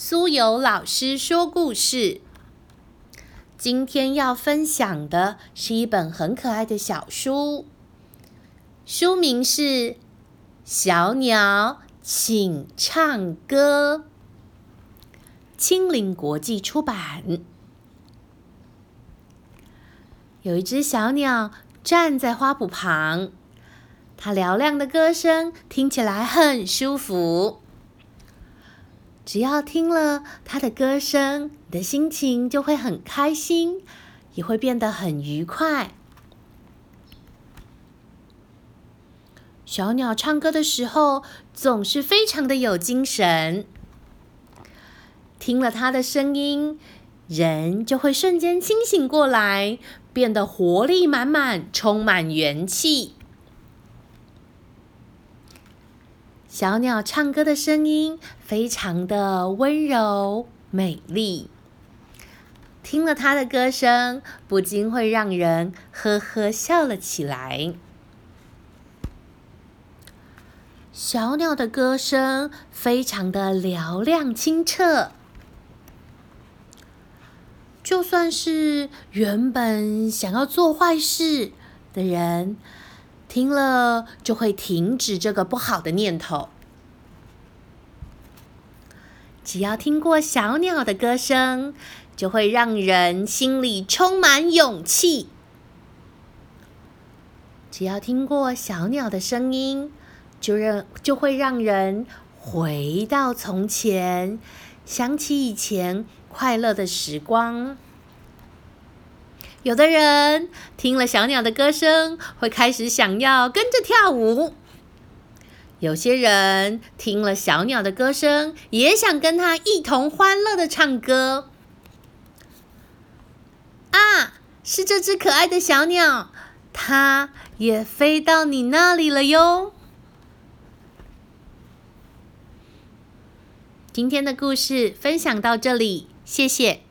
苏有老师说故事。今天要分享的是一本很可爱的小书，书名是《小鸟请唱歌》，青林国际出版。有一只小鸟站在花圃旁，它嘹亮的歌声听起来很舒服。只要听了他的歌声，你的心情就会很开心，也会变得很愉快。小鸟唱歌的时候总是非常的有精神，听了它的声音，人就会瞬间清醒过来，变得活力满满，充满元气。小鸟唱歌的声音非常的温柔美丽，听了它的歌声，不禁会让人呵呵笑了起来。小鸟的歌声非常的嘹亮清澈，就算是原本想要做坏事的人。听了就会停止这个不好的念头。只要听过小鸟的歌声，就会让人心里充满勇气。只要听过小鸟的声音，就让就会让人回到从前，想起以前快乐的时光。有的人听了小鸟的歌声，会开始想要跟着跳舞；有些人听了小鸟的歌声，也想跟它一同欢乐的唱歌。啊，是这只可爱的小鸟，它也飞到你那里了哟！今天的故事分享到这里，谢谢。